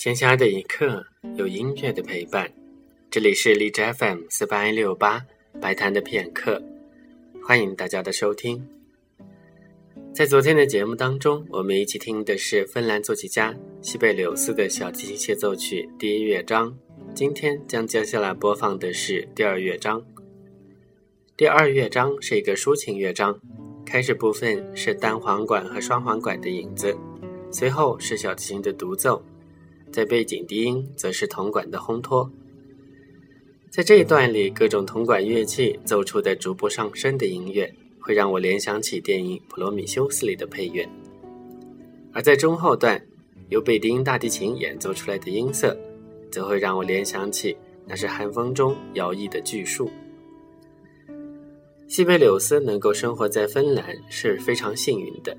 闲暇的一刻，有音乐的陪伴。这里是荔枝 FM 四八一六八白谈的片刻，欢迎大家的收听。在昨天的节目当中，我们一起听的是芬兰作曲家西贝柳斯的小提琴协奏曲第一乐章。今天将接下来播放的是第二乐章。第二乐章是一个抒情乐章，开始部分是单簧管和双簧管的影子，随后是小提琴的独奏，在背景低音则是铜管的烘托。在这一段里，各种铜管乐器奏出的逐步上升的音乐，会让我联想起电影《普罗米修斯》里的配乐；而在中后段，由贝丁大提琴演奏出来的音色。则会让我联想起那是寒风中摇曳的巨树。西贝柳斯能够生活在芬兰是非常幸运的，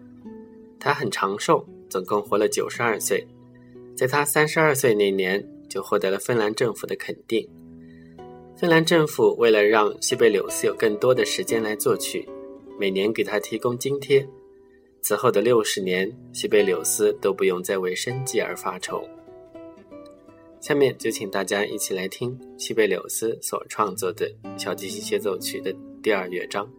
他很长寿，总共活了九十二岁。在他三十二岁那年，就获得了芬兰政府的肯定。芬兰政府为了让西贝柳斯有更多的时间来作曲，每年给他提供津贴。此后的六十年，西贝柳斯都不用再为生计而发愁。下面就请大家一起来听西贝柳斯所创作的小提琴协奏曲的第二乐章。